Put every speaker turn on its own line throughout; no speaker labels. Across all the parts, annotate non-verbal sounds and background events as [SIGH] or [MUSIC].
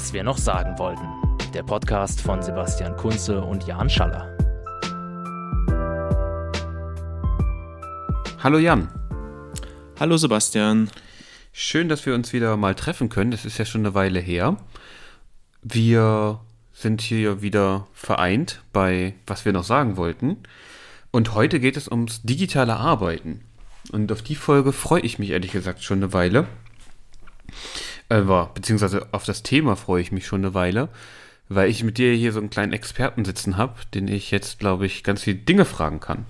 Was wir noch sagen wollten. Der Podcast von Sebastian Kunze und Jan Schaller.
Hallo Jan.
Hallo Sebastian.
Schön, dass wir uns wieder mal treffen können. Das ist ja schon eine Weile her. Wir sind hier wieder vereint bei Was wir noch sagen wollten. Und heute geht es ums digitale Arbeiten. Und auf die Folge freue ich mich ehrlich gesagt schon eine Weile. Äh, beziehungsweise auf das Thema freue ich mich schon eine Weile, weil ich mit dir hier so einen kleinen Experten sitzen habe, den ich jetzt, glaube ich, ganz viele Dinge fragen kann.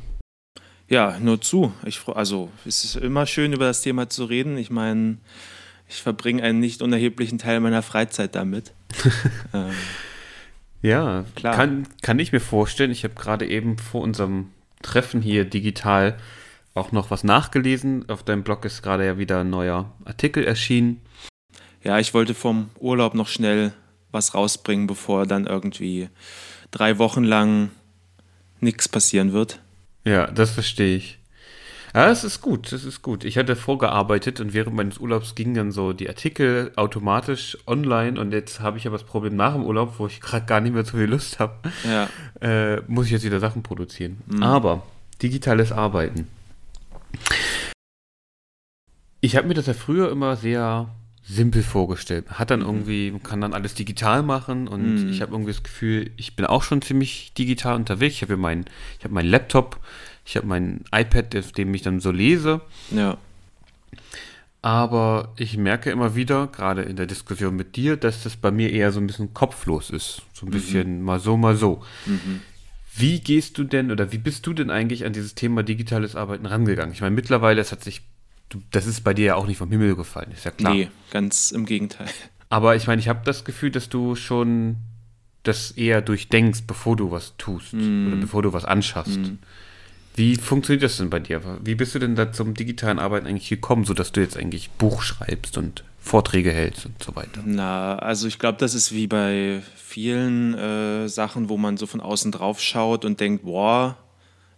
Ja, nur zu. Ich, also es ist immer schön, über das Thema zu reden. Ich meine, ich verbringe einen nicht unerheblichen Teil meiner Freizeit damit. [LAUGHS]
ähm, ja, klar. Kann, kann ich mir vorstellen. Ich habe gerade eben vor unserem Treffen hier digital auch noch was nachgelesen. Auf deinem Blog ist gerade ja wieder ein neuer Artikel erschienen.
Ja, ich wollte vom Urlaub noch schnell was rausbringen, bevor dann irgendwie drei Wochen lang nichts passieren wird.
Ja, das verstehe ich. Ja, das ist gut, das ist gut. Ich hatte vorgearbeitet und während meines Urlaubs gingen dann so die Artikel automatisch online und jetzt habe ich aber das Problem nach dem Urlaub, wo ich gerade gar nicht mehr so viel Lust habe, ja. äh, muss ich jetzt wieder Sachen produzieren. Mhm. Aber digitales Arbeiten. Ich habe mir das ja früher immer sehr simpel vorgestellt. Hat dann mhm. irgendwie, man kann dann alles digital machen und mhm. ich habe irgendwie das Gefühl, ich bin auch schon ziemlich digital unterwegs. Ich habe mein, ich habe meinen Laptop, ich habe mein iPad, auf dem ich dann so lese.
Ja.
Aber ich merke immer wieder, gerade in der Diskussion mit dir, dass das bei mir eher so ein bisschen kopflos ist. So ein mhm. bisschen mal so, mal so. Mhm. Wie gehst du denn oder wie bist du denn eigentlich an dieses Thema digitales Arbeiten rangegangen? Ich meine, mittlerweile, es hat sich du, das ist bei dir ja auch nicht vom Himmel gefallen, ist ja klar. Nee,
ganz im Gegenteil. [LAUGHS]
Aber ich meine, ich habe das Gefühl, dass du schon das eher durchdenkst, bevor du was tust mm. oder bevor du was anschaffst. Mm. Wie funktioniert das denn bei dir? Wie bist du denn da zum digitalen Arbeiten eigentlich gekommen, sodass du jetzt eigentlich Buch schreibst und Vorträge hältst und so weiter?
Na, also ich glaube, das ist wie bei vielen äh, Sachen, wo man so von außen drauf schaut und denkt, boah,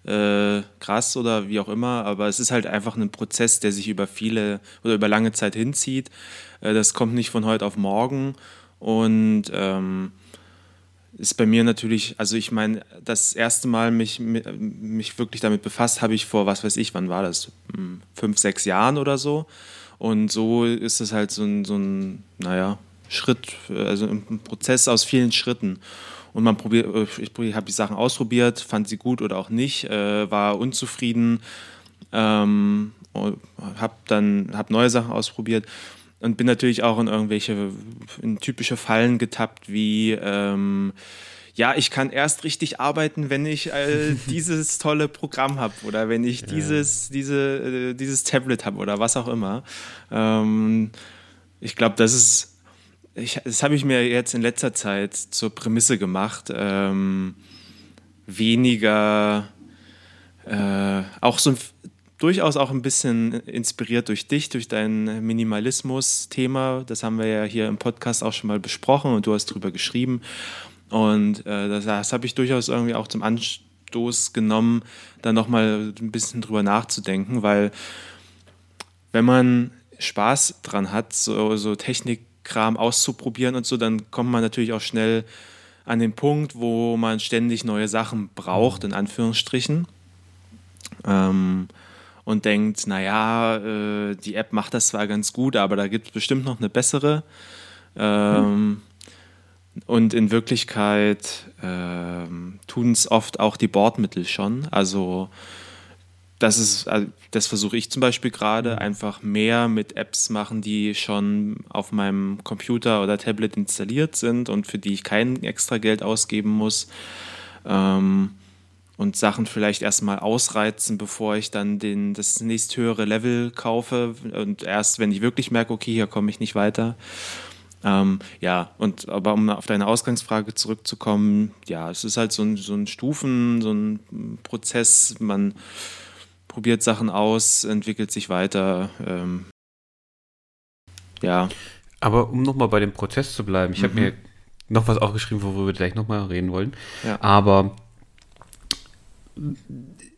äh, krass oder wie auch immer, aber es ist halt einfach ein Prozess, der sich über viele oder über lange Zeit hinzieht. Äh, das kommt nicht von heute auf morgen und ähm, ist bei mir natürlich, also ich meine, das erste Mal mich, mich wirklich damit befasst habe ich vor, was weiß ich, wann war das? Hm, fünf, sechs Jahren oder so. Und so ist es halt so ein, so ein naja, Schritt, also ein Prozess aus vielen Schritten und man probiert, äh, ich habe die Sachen ausprobiert, fand sie gut oder auch nicht, äh, war unzufrieden, ähm, habe dann hab neue Sachen ausprobiert und bin natürlich auch in irgendwelche in typische Fallen getappt wie ähm, ja, ich kann erst richtig arbeiten, wenn ich äh, [LAUGHS] dieses tolle Programm habe oder wenn ich ja. dieses, diese, äh, dieses Tablet habe oder was auch immer. Ähm, ich glaube, das ist ich, das habe ich mir jetzt in letzter Zeit zur Prämisse gemacht, ähm, weniger, äh, auch so ein, durchaus auch ein bisschen inspiriert durch dich, durch dein Minimalismus-Thema. Das haben wir ja hier im Podcast auch schon mal besprochen und du hast drüber geschrieben. Und äh, das, das habe ich durchaus irgendwie auch zum Anstoß genommen, da nochmal ein bisschen drüber nachzudenken, weil wenn man Spaß dran hat, so, so Technik Kram auszuprobieren und so, dann kommt man natürlich auch schnell an den Punkt, wo man ständig neue Sachen braucht, in Anführungsstrichen. Ähm, und denkt, naja, äh, die App macht das zwar ganz gut, aber da gibt es bestimmt noch eine bessere. Ähm, mhm. Und in Wirklichkeit ähm, tun es oft auch die Bordmittel schon. Also das ist, also das versuche ich zum Beispiel gerade, mhm. einfach mehr mit Apps machen, die schon auf meinem Computer oder Tablet installiert sind und für die ich kein extra Geld ausgeben muss. Ähm, und Sachen vielleicht erstmal ausreizen, bevor ich dann den, das nächsthöhere Level kaufe. Und erst, wenn ich wirklich merke, okay, hier komme ich nicht weiter. Ähm, ja, und aber um auf deine Ausgangsfrage zurückzukommen, ja, es ist halt so ein, so ein Stufen, so ein Prozess. Man probiert Sachen aus, entwickelt sich weiter. Ähm, ja.
Aber um nochmal bei dem Prozess zu bleiben, ich mhm. habe mir noch was aufgeschrieben, worüber wir gleich nochmal reden wollen. Ja. Aber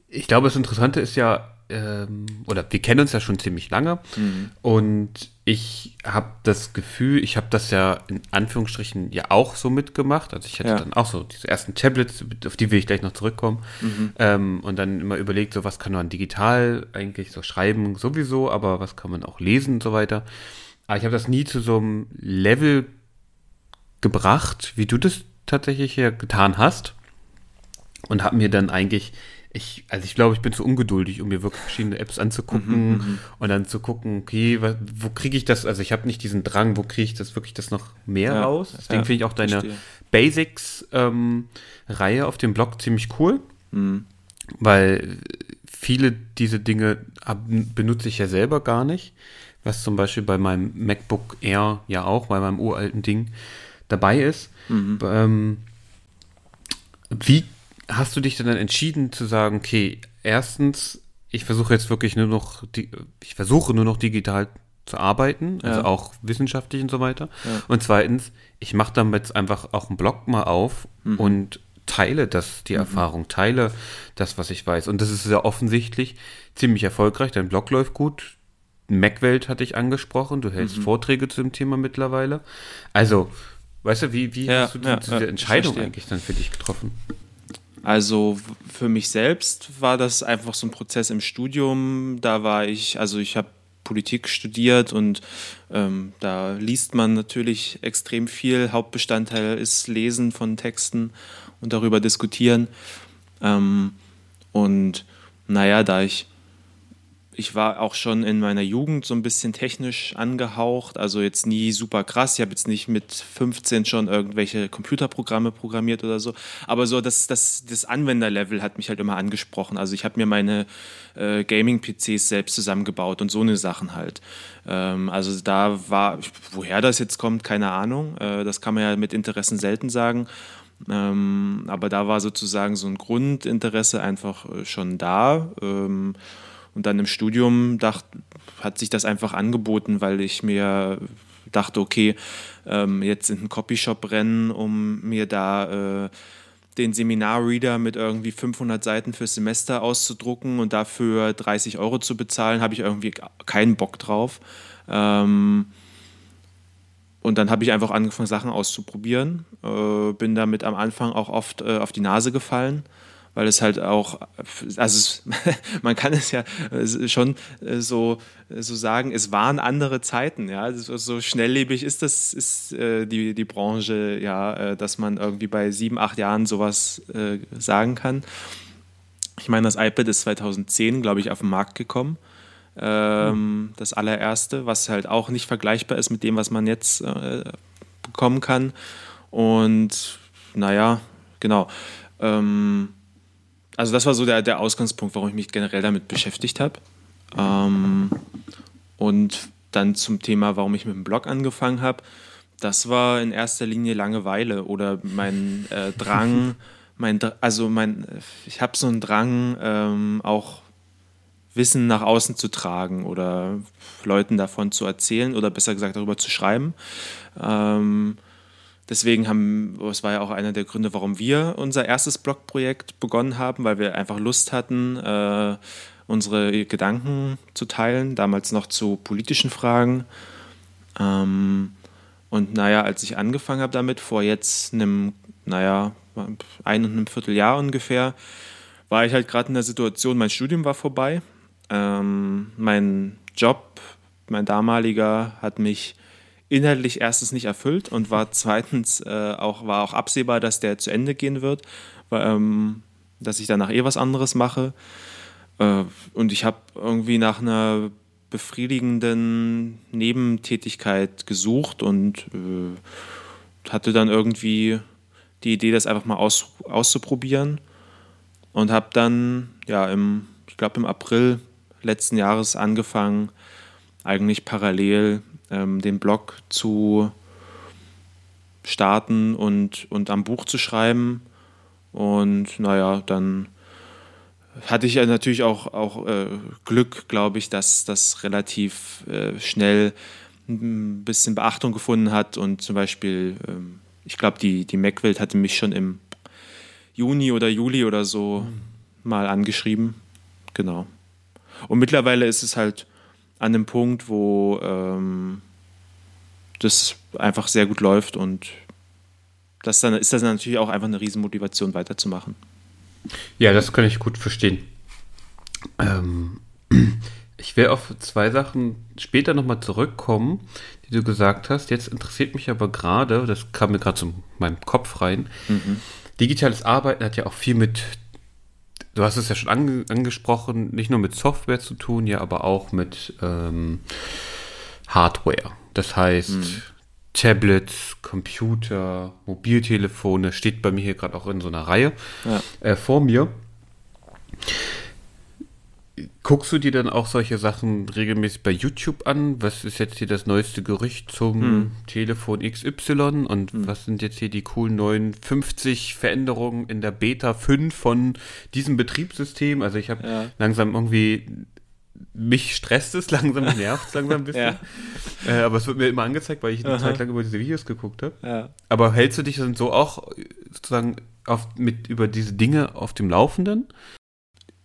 ich glaube, das Interessante ist ja, ähm, oder wir kennen uns ja schon ziemlich lange mhm. und ich habe das Gefühl, ich habe das ja in Anführungsstrichen ja auch so mitgemacht. Also ich hatte
Ja.
dann auch so diese ersten Tablets, auf die will ich gleich noch zurückkommen.
Mhm.
Ähm, und dann immer überlegt, so was kann man digital eigentlich so schreiben sowieso, aber was kann man auch lesen und so weiter. Aber ich habe das nie zu so einem Level gebracht, wie du das tatsächlich hier getan hast. Und habe mir dann eigentlich, ich, also ich glaube, ich bin zu ungeduldig, um mir wirklich verschiedene Apps anzugucken und dann zu gucken, okay, wo kriege ich das? Also ich habe nicht diesen Drang, wo kriege ich das wirklich das noch mehr
Ja,
raus? Deswegen
ja,
finde ich auch deine. Basics-Reihe auf dem Blog ziemlich cool, weil viele diese Dinge benutze ich ja selber gar nicht, was zum Beispiel bei meinem MacBook Air ja auch, bei meinem uralten Ding dabei ist. Ähm, wie hast du dich dann entschieden zu sagen, okay, erstens, ich versuche jetzt wirklich nur noch, die, ich versuche nur noch digital zu arbeiten, also
Ja.
auch wissenschaftlich und so weiter.
Ja.
Und zweitens, ich mache damit jetzt einfach auch einen Blog mal auf
Mhm.
und teile das, die Erfahrung, teile das, was ich weiß. Und das ist sehr offensichtlich ziemlich erfolgreich. Dein Blog läuft gut. Macwelt hatte ich angesprochen. Du
Mhm.
hältst Vorträge zu dem Thema mittlerweile. Also, weißt du, wie, wie
Ja,
hast du
ja,
diese
ja,
Entscheidung eigentlich dann für dich getroffen?
Also für mich selbst war das einfach so ein Prozess im Studium. Da war ich, also ich habe Politik studiert und ähm, da liest man natürlich extrem viel. Hauptbestandteil ist Lesen von Texten und darüber diskutieren. Ähm, und naja, da ich ich war auch schon in meiner Jugend so ein bisschen technisch angehaucht, also jetzt nie super krass. Ich habe jetzt nicht mit 15 schon irgendwelche Computerprogramme programmiert oder so, aber so das, das, das Anwenderlevel hat mich halt immer angesprochen. Also ich habe mir meine äh, Gaming-PCs selbst zusammengebaut und so eine Sachen halt. Ähm, also da war, woher das jetzt kommt, keine Ahnung. Äh, das kann man ja mit Interessen selten sagen. Ähm, aber da war sozusagen so ein Grundinteresse einfach äh, schon da. Ähm, und dann im Studium dacht, hat sich das einfach angeboten, weil ich mir dachte, okay, ähm, jetzt in einen Copyshop rennen, um mir da äh, den Seminarreader mit irgendwie 500 Seiten fürs Semester auszudrucken und dafür 30 Euro zu bezahlen, habe ich irgendwie keinen Bock drauf. Ähm, und dann habe ich einfach angefangen, Sachen auszuprobieren. Äh, bin damit am Anfang auch oft äh, auf die Nase gefallen, weil es halt auch, also es, [LAUGHS] man kann es ja schon äh, so, äh, so sagen, es waren andere Zeiten. Ja? Also so schnelllebig ist das, ist äh, die, die Branche, ja, dass man irgendwie bei sieben, acht Jahren sowas sagen kann. Ich meine, das iPad ist 2010, glaube ich, auf den Markt gekommen. Ähm, Das allererste, was halt auch nicht vergleichbar ist mit dem, was man jetzt äh, bekommen kann. Und naja, genau. Ähm, also das war so der, der Ausgangspunkt, warum ich mich generell damit beschäftigt habe. Ähm, und dann zum Thema, warum ich mit dem Blog angefangen habe. Das war in erster Linie Langeweile oder mein äh, Drang, [LAUGHS] mein, also mein, ich habe so einen Drang, ähm, auch Wissen nach außen zu tragen oder Leuten davon zu erzählen oder besser gesagt darüber zu schreiben. Ähm, deswegen haben, das war ja auch einer der Gründe, warum wir unser erstes Blogprojekt begonnen haben, weil wir einfach Lust hatten, äh, unsere Gedanken zu teilen, damals noch zu politischen Fragen. Ähm, und naja, als ich angefangen habe damit, vor jetzt einem, naja, ein und einem Vierteljahr ungefähr, war ich halt gerade in der Situation, mein Studium war vorbei. Ähm, mein Job, mein damaliger, hat mich inhaltlich erstens nicht erfüllt und war zweitens äh, auch, war auch absehbar, dass der zu Ende gehen wird, weil, ähm, dass ich danach eh was anderes mache. Äh, und ich habe irgendwie nach einer befriedigenden Nebentätigkeit gesucht und äh, hatte dann irgendwie die Idee, das einfach mal aus, auszuprobieren und habe dann ja im, ich glaube im April letzten Jahres angefangen, eigentlich parallel ähm, den Blog zu starten und, und am Buch zu schreiben. Und naja, dann hatte ich ja natürlich auch, auch äh, Glück, glaube ich, dass das relativ äh, schnell ein bisschen Beachtung gefunden hat und zum Beispiel, ähm, ich glaube, die, die Macwelt hatte mich schon im Juni oder Juli oder so mal angeschrieben. Genau. Und mittlerweile ist es halt an dem Punkt, wo ähm, das einfach sehr gut läuft und das dann ist das natürlich auch einfach eine Riesenmotivation weiterzumachen.
Ja, das kann ich gut verstehen. Ähm, [CLEARS THROAT] ich will auf zwei Sachen später nochmal zurückkommen, die du gesagt hast. Jetzt interessiert mich aber gerade, das kam mir gerade zu meinem Kopf rein. Mhm. Digitales Arbeiten hat ja auch viel mit, du hast es ja schon ange angesprochen, nicht nur mit Software zu tun, ja, aber auch mit ähm, Hardware. Das heißt, mhm. Tablets, Computer, Mobiltelefone, steht bei mir hier gerade auch in so einer Reihe ja. äh, vor mir. Guckst du dir dann auch solche Sachen regelmäßig bei YouTube an? Was ist jetzt hier das neueste Gerücht zum hm. Telefon XY und hm. was sind jetzt hier die coolen neuen 50 Veränderungen in der Beta 5 von diesem Betriebssystem? Also ich habe ja. langsam irgendwie mich stresst es [LAUGHS] langsam, nervt es langsam ein [LAUGHS] bisschen. ja. äh, aber es wird mir immer angezeigt, weil ich eine Aha. Zeit lang über diese Videos geguckt habe. Ja. Aber hältst du dich dann so auch sozusagen auf, mit über diese Dinge auf dem Laufenden?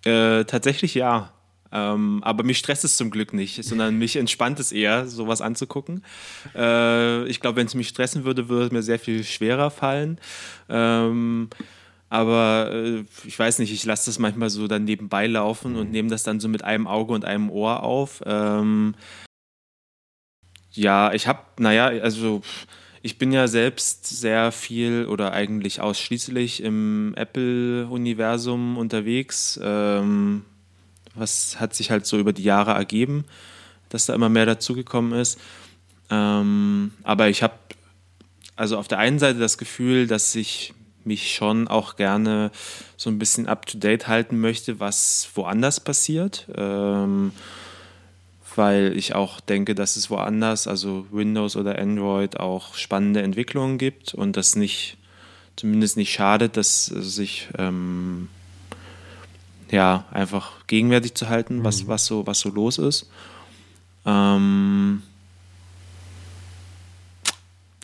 Äh, tatsächlich ja. Ähm, aber mich stresst es zum Glück nicht, sondern mich entspannt es eher, sowas anzugucken. Äh, ich glaube, wenn es mich stressen würde, würde es mir sehr viel schwerer fallen. Ähm, aber äh, ich weiß nicht, ich lasse das manchmal so dann nebenbei laufen und nehme das dann so mit einem Auge und einem Ohr auf. Ähm, ja, ich habe, naja, also ich bin ja selbst sehr viel oder eigentlich ausschließlich im Apple-Universum unterwegs. Ähm, was hat sich halt so über die Jahre ergeben, dass da immer mehr dazugekommen ist. Ähm, aber ich habe also auf der einen Seite das Gefühl, dass ich mich schon auch gerne so ein bisschen up-to-date halten möchte, was woanders passiert. Ähm, weil ich auch denke, dass es woanders, also Windows oder Android, auch spannende Entwicklungen gibt und das nicht, zumindest nicht schadet, dass sich ähm, ja einfach gegenwärtig zu halten, was, mhm. was, so, was so los ist. Ähm,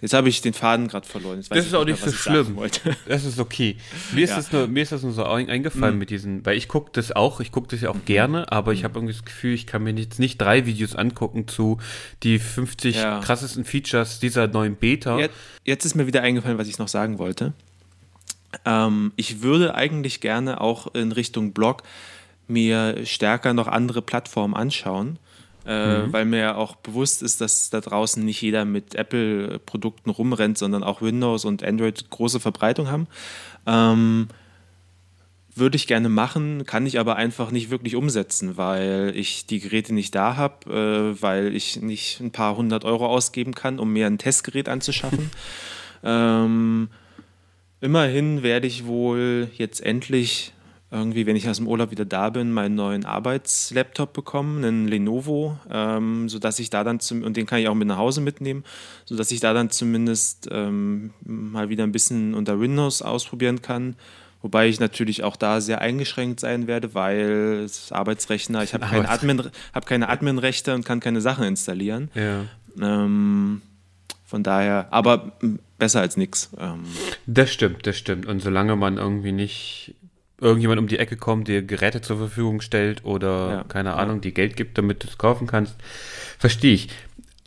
Jetzt habe ich den Faden gerade verloren.
das ist auch nicht so schlimm. [LAUGHS] Das ist okay. Mir ist, ja. das nur, mir ist das nur so eingefallen mhm. mit diesen, weil ich gucke das auch, ich gucke das ja auch mhm. gerne, aber ich mhm. habe irgendwie das Gefühl, ich kann mir jetzt nicht drei Videos angucken zu die 50 ja. krassesten Features dieser neuen Beta.
Jetzt, jetzt, ist mir wieder eingefallen, was ich noch sagen wollte. Ähm, ich würde eigentlich gerne auch in Richtung Blog mir stärker noch andere Plattformen anschauen äh, mhm. weil mir ja auch bewusst ist, dass da draußen nicht jeder mit Apple-Produkten rumrennt, sondern auch Windows und Android große Verbreitung haben. Ähm, würde ich gerne machen, kann ich aber einfach nicht wirklich umsetzen, weil ich die Geräte nicht da habe, äh, weil ich nicht ein paar hundert Euro ausgeben kann, um mir ein Testgerät anzuschaffen. [LAUGHS] ähm, immerhin werde ich wohl jetzt endlich irgendwie, wenn ich aus dem Urlaub wieder da bin, meinen neuen Arbeitslaptop bekommen, einen Lenovo, ähm, sodass ich da dann zum, und den kann ich auch mit nach Hause mitnehmen, sodass ich da dann zumindest ähm, mal wieder ein bisschen unter Windows ausprobieren kann. Wobei ich natürlich auch da sehr eingeschränkt sein werde, weil das Arbeitsrechner, ich habe keine, Admin, hab keine Adminrechte und kann keine Sachen installieren. Ja. Ähm, von daher, aber besser als nichts. Ähm.
Das stimmt, das stimmt. Und solange man irgendwie nicht irgendjemand um die Ecke kommt, dir Geräte zur Verfügung stellt oder, ja, keine Ahnung, ja. dir Geld gibt, damit du es kaufen kannst, verstehe ich.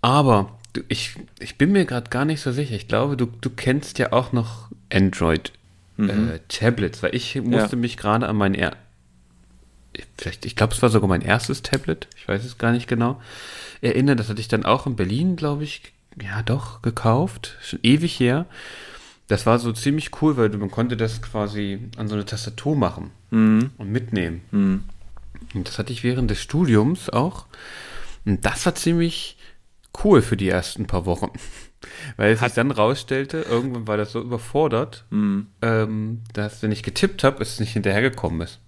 Aber ich, ich bin mir gerade gar nicht so sicher. Ich glaube, du, du kennst ja auch noch Android-Tablets, mhm. äh, weil ich musste ja. mich gerade an mein er vielleicht, ich glaube, es war sogar mein erstes Tablet, ich weiß es gar nicht genau, erinnern. Das hatte ich dann auch in Berlin, glaube ich, ja doch, gekauft, schon ewig her. Das war so ziemlich cool, weil man konnte das quasi an so eine Tastatur machen mhm. und mitnehmen. Mhm. Und das hatte ich während des Studiums auch. Und das war ziemlich cool für die ersten paar Wochen. [LAUGHS] Weil es sich dann rausstellte, irgendwann war das so überfordert, mhm. ähm, dass wenn ich getippt habe, es nicht hinterhergekommen ist.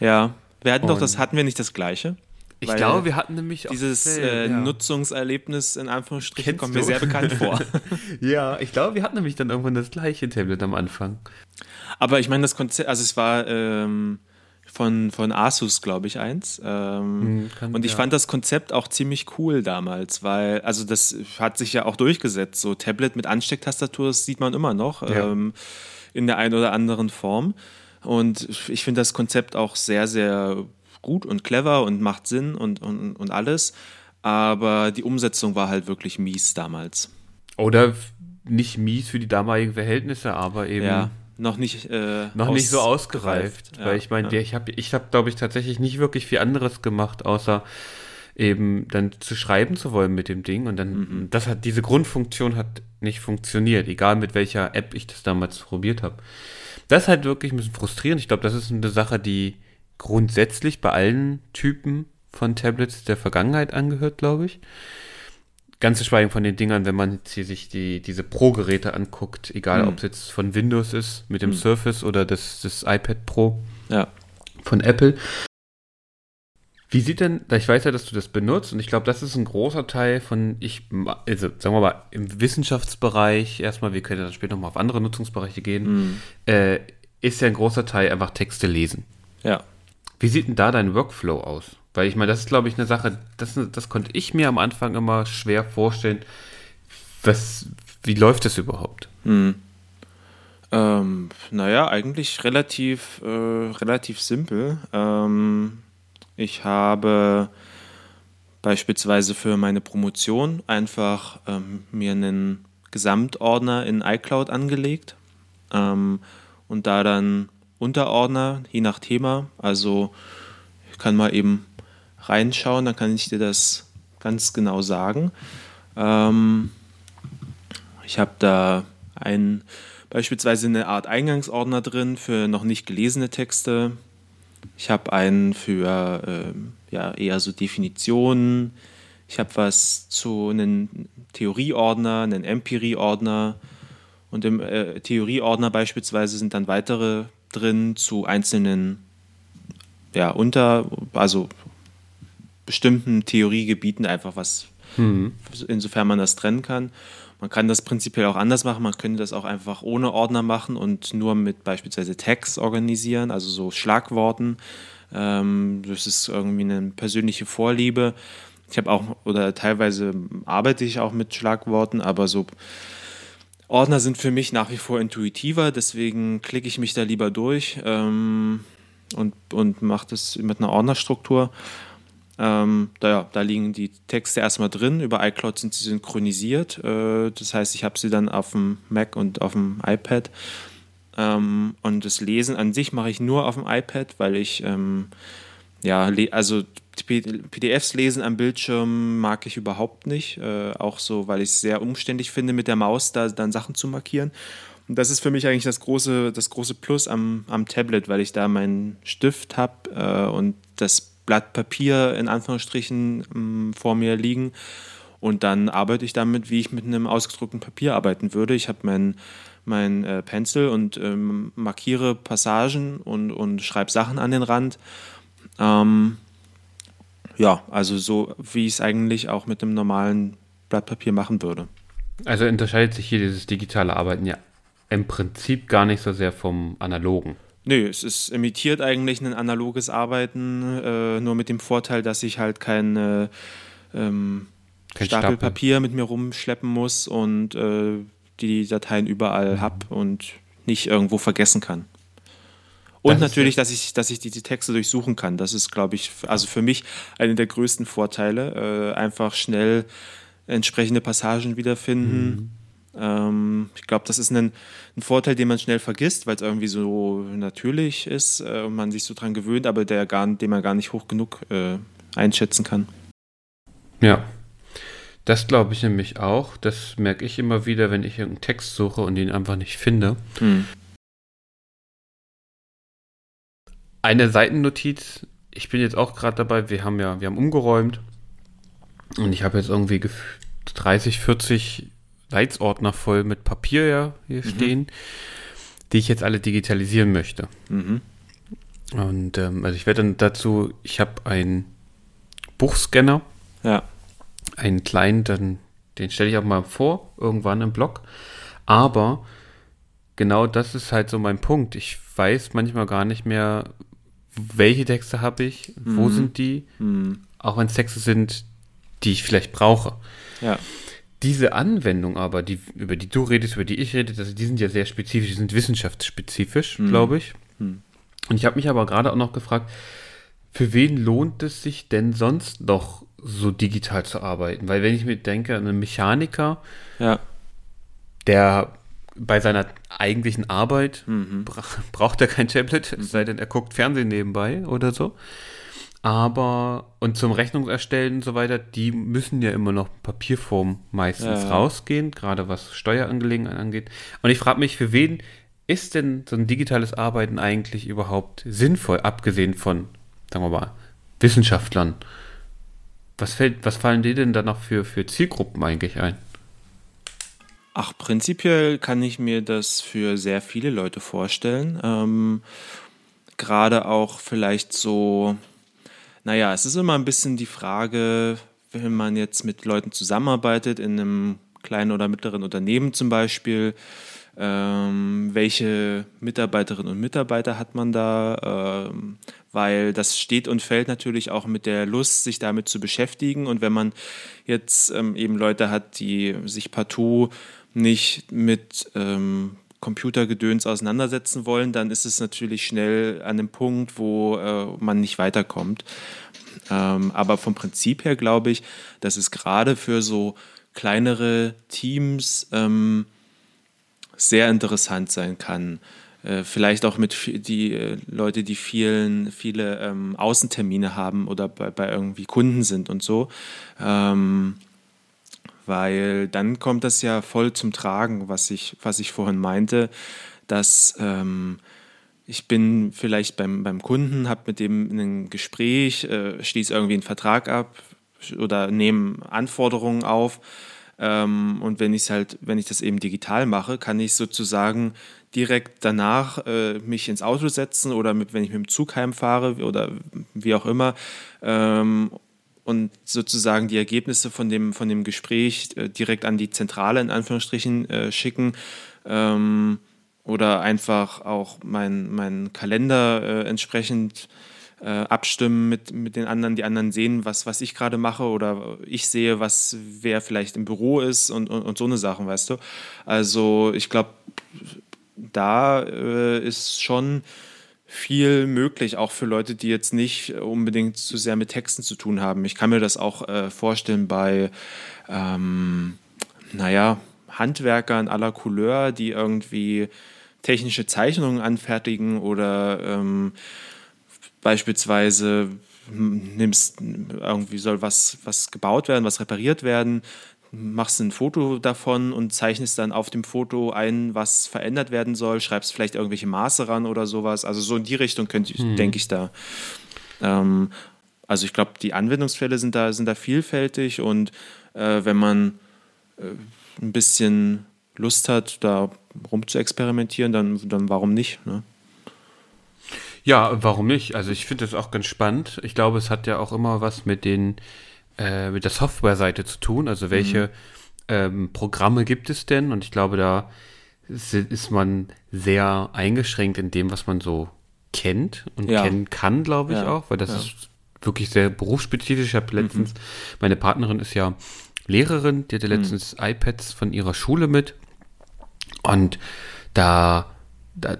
Ja, wir hatten und doch das, hatten wir nicht das gleiche?
Ich glaube, wir hatten nämlich
dieses äh, ja. Nutzungserlebnis in Anführungsstrichen Kennst kommt du? mir sehr bekannt vor. [LAUGHS]
ja, ich glaube, wir hatten nämlich dann irgendwann das gleiche Tablet am Anfang.
Aber ich meine, das Konzept, also es war ähm, von, von Asus, glaube ich, eins. Ähm, hm, kann, und ich ja. fand das Konzept auch ziemlich cool damals, weil, also das hat sich ja auch durchgesetzt. So Tablet mit Anstecktastatur, das sieht man immer noch ja. ähm, in der einen oder anderen Form. Und ich finde das Konzept auch sehr, sehr gut und clever und macht Sinn und, und, und alles. aber die Umsetzung war halt wirklich mies damals.
Oder nicht mies für die damaligen Verhältnisse, aber eben
Ja, noch nicht, äh,
noch nicht so ausgereift.
Ja,
weil ich meine,
ja.
ich habe, ich hab, glaube ich, tatsächlich nicht wirklich viel anderes gemacht, außer eben dann zu schreiben zu wollen mit dem Ding. Und dann,
Mhm.
das hat, diese Grundfunktion hat nicht funktioniert, egal mit welcher App ich das damals probiert habe. Das ist halt wirklich ein bisschen frustrierend. Ich glaube, das ist eine Sache, die grundsätzlich bei allen Typen von Tablets der Vergangenheit angehört, glaube ich. Ganz zu schweigen von den Dingern, wenn man jetzt hier sich die, diese Pro-Geräte anguckt, egal
Mhm.
ob es jetzt von Windows ist, mit dem
Mhm.
Surface oder das, das iPad Pro
Ja.
von Apple. Wie sieht denn, ich weiß ja, dass du das benutzt und ich glaube, das ist ein großer Teil von, ich, also sagen wir mal, im Wissenschaftsbereich, erstmal, wir können dann später nochmal auf andere Nutzungsbereiche gehen,
Mhm.
äh, ist ja ein großer Teil einfach Texte lesen.
Ja.
Wie sieht denn da dein Workflow aus? Weil ich meine, das ist, glaube ich, eine Sache, das, das konnte ich mir am Anfang immer schwer vorstellen. Was, wie läuft das überhaupt?
Hm. Ähm, naja, eigentlich relativ, äh, relativ simpel. Ähm, ich habe beispielsweise für meine Promotion einfach ähm, mir einen Gesamtordner in iCloud angelegt ähm, und da dann Unterordner, je nach Thema. Also ich kann mal eben reinschauen, dann kann ich dir das ganz genau sagen. Ähm, ich habe da ein, beispielsweise eine Art Eingangsordner drin für noch nicht gelesene Texte. Ich habe einen für ähm, ja, eher so Definitionen. Ich habe was zu einem Theorieordner, einen Empirie-Ordner. Und im äh, Theorieordner beispielsweise sind dann weitere drin zu einzelnen, ja, unter, also bestimmten Theoriegebieten einfach was, insofern man das trennen kann. Man kann das prinzipiell auch anders machen. Man könnte das auch einfach ohne Ordner machen und nur mit beispielsweise Tags organisieren, also so Schlagworten. Ähm, das ist irgendwie eine persönliche Vorliebe. Ich habe auch, oder teilweise arbeite ich auch mit Schlagworten, aber so Ordner sind für mich nach wie vor intuitiver, deswegen klicke ich mich da lieber durch ähm, und, und mache das mit einer Ordnerstruktur. Ähm, da, ja, da liegen die Texte erstmal drin. Über iCloud sind sie synchronisiert. Äh, das heißt, ich habe sie dann auf dem Mac und auf dem iPad. Ähm, und das Lesen an sich mache ich nur auf dem iPad, weil ich, ähm, ja, also PDFs lesen am Bildschirm mag ich überhaupt nicht. Äh, auch so, weil ich es sehr umständlich finde, mit der Maus da dann Sachen zu markieren. Und das ist für mich eigentlich das große, das große Plus am, am Tablet, weil ich da meinen Stift habe äh, und das Blatt Papier in Anführungsstrichen ähm, vor mir liegen. Und dann arbeite ich damit, wie ich mit einem ausgedruckten Papier arbeiten würde. Ich habe mein, mein äh, Pencil und ähm, markiere Passagen und, und schreibe Sachen an den Rand. Ähm, ja, also so, wie ich es eigentlich auch mit einem normalen Blatt Papier machen würde.
Also unterscheidet sich hier dieses digitale Arbeiten ja im Prinzip gar nicht so sehr vom analogen.
Nö, es ist imitiert eigentlich ein analoges Arbeiten, äh, nur mit dem Vorteil, dass ich halt kein, äh, ähm,
Kein
Stapel
Stapel.
Papier mit mir rumschleppen muss und äh, die Dateien überall hab und nicht irgendwo vergessen kann. Und
Das
natürlich, dass ich, dass ich die, die Texte durchsuchen kann. Das ist, glaube ich, also für mich einer der größten Vorteile. Äh, einfach schnell entsprechende Passagen wiederfinden. Ähm, ich glaube, das ist ein, ein Vorteil, den man schnell vergisst, weil es irgendwie so natürlich ist äh, und man sich so dran gewöhnt, aber der gar, den man gar nicht hoch genug äh, einschätzen kann.
Ja. Das glaube ich nämlich auch. Das merke ich immer wieder, wenn ich irgendeinen Text suche und ihn einfach nicht finde. Eine Seitennotiz. Ich bin jetzt auch gerade dabei. Wir haben ja, wir haben umgeräumt. Und ich habe jetzt irgendwie gef- 30, 40 Leitsordner voll mit Papier ja hier stehen, die ich jetzt alle digitalisieren möchte.
Mhm.
Und ähm, also ich werde dann dazu, ich habe einen Buchscanner,
Ja.
einen kleinen, dann, den stelle ich auch mal vor, irgendwann im Blog. Aber genau das ist halt so mein Punkt. Ich weiß manchmal gar nicht mehr, welche Texte habe ich, wo
Mhm.
sind die,
Mhm.
auch wenn es Texte sind, die ich vielleicht brauche.
Ja.
Diese Anwendung aber, die, über die du redest, über die ich rede, das, die sind ja sehr spezifisch, die sind wissenschaftsspezifisch,
Mhm.
glaube ich.
Mhm.
Und ich habe mich aber gerade auch noch gefragt, für wen lohnt es sich denn sonst noch so digital zu arbeiten. Weil wenn ich mir denke, ein Mechaniker,
Ja.
der bei seiner eigentlichen Arbeit
Mhm.
bra [LAUGHS] braucht er kein Tablet, es sei denn, er guckt Fernsehen nebenbei oder so. Aber, und zum Rechnungserstellen und so weiter, die müssen ja immer noch Papierform meistens
Ja.
rausgehen, gerade was Steuerangelegenheiten angeht. Und ich frage mich, für wen ist denn so ein digitales Arbeiten eigentlich überhaupt sinnvoll, abgesehen von, sagen wir mal, Wissenschaftlern? Was, fällt, was fallen dir denn da noch für, für Zielgruppen eigentlich ein?
Ach, prinzipiell kann ich mir das für sehr viele Leute vorstellen. Ähm, Gerade auch vielleicht so, naja, es ist immer ein bisschen die Frage, wenn man jetzt mit Leuten zusammenarbeitet, in einem kleinen oder mittleren Unternehmen zum Beispiel, ähm, welche Mitarbeiterinnen und Mitarbeiter hat man da? Ähm, weil das steht und fällt natürlich auch mit der Lust, sich damit zu beschäftigen. Und wenn man jetzt ähm, eben Leute hat, die sich partout nicht mit ähm, Computergedöns auseinandersetzen wollen, dann ist es natürlich schnell an dem Punkt, wo äh, man nicht weiterkommt. Ähm, aber vom Prinzip her glaube ich, dass es gerade für so kleinere Teams ähm, sehr interessant sein kann. Äh, vielleicht auch mit die äh, Leute, die vielen, viele ähm, Außentermine haben oder bei, bei irgendwie Kunden sind und so. Ähm, weil dann kommt das ja voll zum Tragen, was ich, was ich vorhin meinte, dass ähm, ich bin vielleicht beim, beim Kunden, habe mit dem ein Gespräch, äh, schließe irgendwie einen Vertrag ab oder nehme Anforderungen auf. Ähm, und wenn ich halt, wenn ich das eben digital mache, kann ich sozusagen direkt danach äh, mich ins Auto setzen oder mit, wenn ich mit dem Zug heimfahre oder wie auch immer ähm, und sozusagen die Ergebnisse von dem, von dem Gespräch äh, direkt an die Zentrale in Anführungsstrichen äh, schicken ähm, oder einfach auch meinen mein Kalender äh, entsprechend äh, abstimmen mit, mit den anderen, die anderen sehen, was, was ich gerade mache oder ich sehe, was wer vielleicht im Büro ist und, und, und so eine Sachen, weißt du. Also ich glaube, da äh, ist schon viel möglich, auch für Leute, die jetzt nicht unbedingt zu sehr mit Texten zu tun haben. Ich kann mir das auch äh, vorstellen bei, ähm, naja, Handwerkern aller Couleur, die irgendwie technische Zeichnungen anfertigen oder ähm, beispielsweise hm, nimmst irgendwie soll was, was gebaut werden, was repariert werden, machst ein Foto davon und zeichnest dann auf dem Foto ein, was verändert werden soll, schreibst vielleicht irgendwelche Maße ran oder sowas. Also so in die Richtung könnte ich, denke ich da. Ähm, also ich glaube, die Anwendungsfälle sind da, sind da vielfältig und äh, wenn man äh, ein bisschen Lust hat, da rum zu experimentieren, dann, dann warum nicht? Ne?
Ja, warum nicht? Also ich finde das auch ganz spannend. Ich glaube, es hat ja auch immer was mit den äh, mit der Softwareseite zu tun. Also welche ähm, Programme gibt es denn? Und ich glaube, da ist, ist man sehr eingeschränkt in dem, was man so kennt und
Ja.
kennen kann, glaube ich
Ja,
auch, weil das
ja.
ist wirklich sehr berufsspezifisch. Ich habe letztens, meine Partnerin ist ja Lehrerin, die hatte letztens iPads von ihrer Schule mit. Und da, da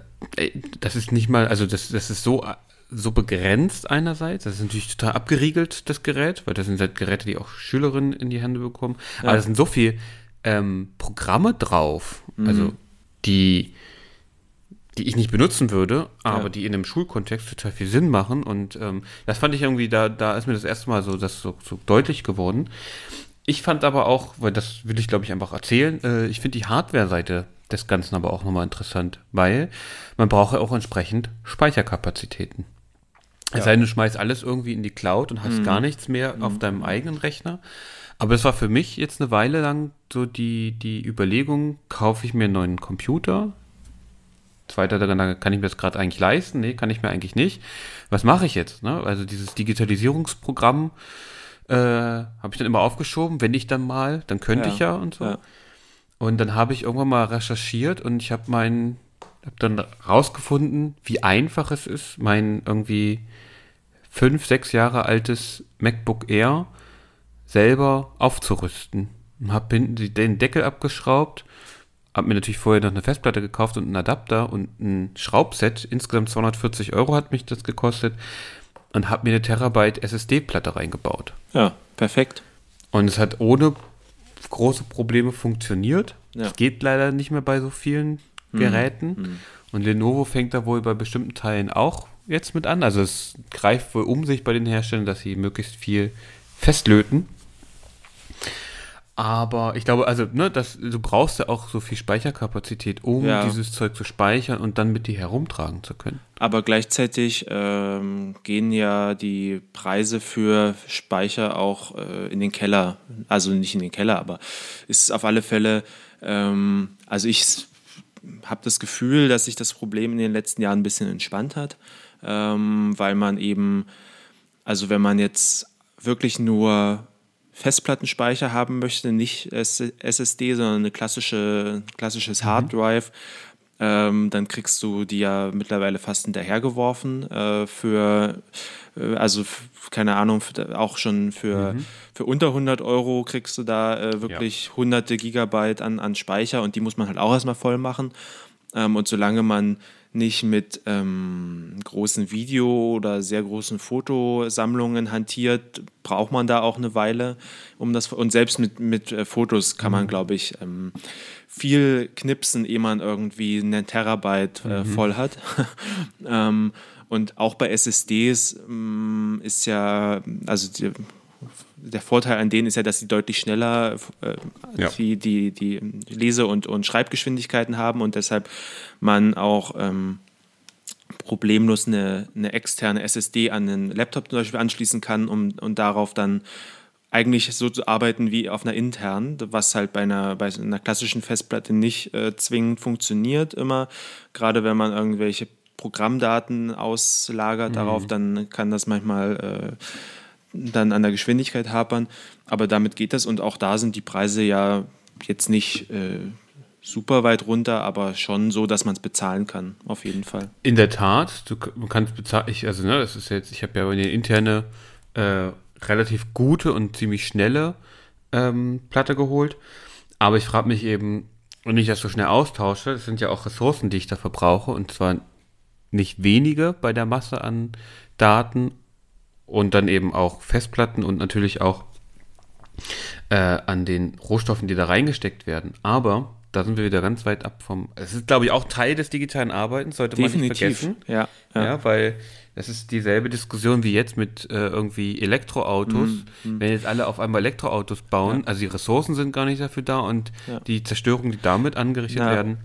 das ist nicht mal, also das, das ist so, so begrenzt einerseits. Das ist natürlich total abgeriegelt, das Gerät, weil das sind halt Geräte, die auch Schülerinnen in die Hände bekommen. Aber da sind so viele ähm, Programme drauf, also die, die ich nicht benutzen würde, aber
Ja.
die in einem Schulkontext total viel Sinn machen. Und ähm, das fand ich irgendwie, da, da ist mir das erste Mal so, das so, so deutlich geworden. Ich fand aber auch, weil das will ich glaube ich einfach erzählen, äh, ich finde die Hardware-Seite des Ganzen aber auch nochmal interessant, weil man braucht ja auch entsprechend Speicherkapazitäten. Es sei denn, du schmeißt alles irgendwie in die Cloud und hast gar nichts mehr auf deinem eigenen Rechner. Aber es war für mich jetzt eine Weile lang so die, die Überlegung, kaufe ich mir einen neuen Computer? Zweiter Gedanke, kann ich mir das gerade eigentlich leisten? Nee, kann ich mir eigentlich nicht. Was mache ich jetzt? Ne? Also dieses Digitalisierungsprogramm äh, habe ich dann immer aufgeschoben, wenn ich dann mal, dann könnte
Ja,
ich ja und so.
ja.
Und dann habe ich irgendwann mal recherchiert und ich habe mein, habe dann rausgefunden, wie einfach es ist, mein irgendwie fünf, sechs Jahre altes MacBook Air selber aufzurüsten. Habe hinten den Deckel abgeschraubt, habe mir natürlich vorher noch eine Festplatte gekauft und einen Adapter und ein Schraubset. Insgesamt 240 Euro hat mich das gekostet. und habe mir eine Terabyte SSD-Platte reingebaut.
Ja, perfekt.
Und es hat ohne große Probleme funktioniert.
Ja.
Das geht leider nicht mehr bei so vielen Geräten.
Mhm.
Und Lenovo fängt da wohl bei bestimmten Teilen auch jetzt mit an. Also es greift wohl um sich bei den Herstellern, dass sie möglichst viel festlöten. Aber ich glaube, also, ne, das, du brauchst ja auch so viel Speicherkapazität, um
Ja.
dieses Zeug zu speichern und dann mit dir herumtragen zu können.
Aber gleichzeitig ähm, gehen ja die Preise für Speicher auch äh, in den Keller. Also nicht in den Keller, aber ist auf alle Fälle, ähm, also ich habe das Gefühl, dass sich das Problem in den letzten Jahren ein bisschen entspannt hat, ähm, weil man eben, also wenn man jetzt wirklich nur Festplattenspeicher haben möchte, nicht SSD, sondern eine klassische, klassisches Hard Drive, ähm, dann kriegst du die ja mittlerweile fast hinterhergeworfen äh, für, äh, also keine Ahnung, für, auch schon für, für unter 100 Euro kriegst du da äh, wirklich hunderte Gigabyte an, an Speicher und die muss man halt auch erstmal voll machen. Ähm, und solange man nicht mit ähm, großen Video- oder sehr großen Fotosammlungen hantiert, braucht man da auch eine Weile, um das und selbst mit, mit äh, Fotos kann man, glaube ich, ähm, viel knipsen, ehe man irgendwie einen Terabyte äh, voll hat. [LAUGHS] ähm, und auch bei SSDs ähm, ist ja, also die, der Vorteil an denen ist ja, dass sie deutlich schneller äh,
Ja.
die, die, die Lese- und, und Schreibgeschwindigkeiten haben und deshalb man auch ähm, problemlos eine, eine externe SSD an einen Laptop zum Beispiel anschließen kann, um und darauf dann eigentlich so zu arbeiten wie auf einer internen, was halt bei einer, bei einer klassischen Festplatte nicht äh, zwingend funktioniert immer. Gerade wenn man irgendwelche Programmdaten auslagert darauf, dann kann das manchmal äh, dann an der Geschwindigkeit hapern. Aber damit geht das und auch da sind die Preise ja jetzt nicht äh, super weit runter, aber schon so, dass man es bezahlen kann, auf jeden Fall.
In der Tat, du kannst bezahlen, ich, also ne, das ist jetzt, ich habe ja eine interne, äh, relativ gute und ziemlich schnelle ähm, Platte geholt, aber ich frage mich eben, wenn ich das so schnell austausche, das sind ja auch Ressourcen, die ich da verbrauche und zwar nicht wenige bei der Masse an Daten und dann eben auch Festplatten und natürlich auch äh, an den Rohstoffen, die da reingesteckt werden. Aber da sind wir wieder ganz weit ab vom. Es ist, glaube ich, auch Teil des digitalen Arbeitens, sollte man nicht vergessen.
Ja,
Ja.
ja.
weil das ist dieselbe Diskussion wie jetzt mit äh, irgendwie Elektroautos.
Mhm,
Wenn jetzt alle auf einmal Elektroautos bauen, also die Ressourcen sind gar nicht dafür da und
Ja.
die Zerstörungen, die damit angerichtet
Ja.
werden,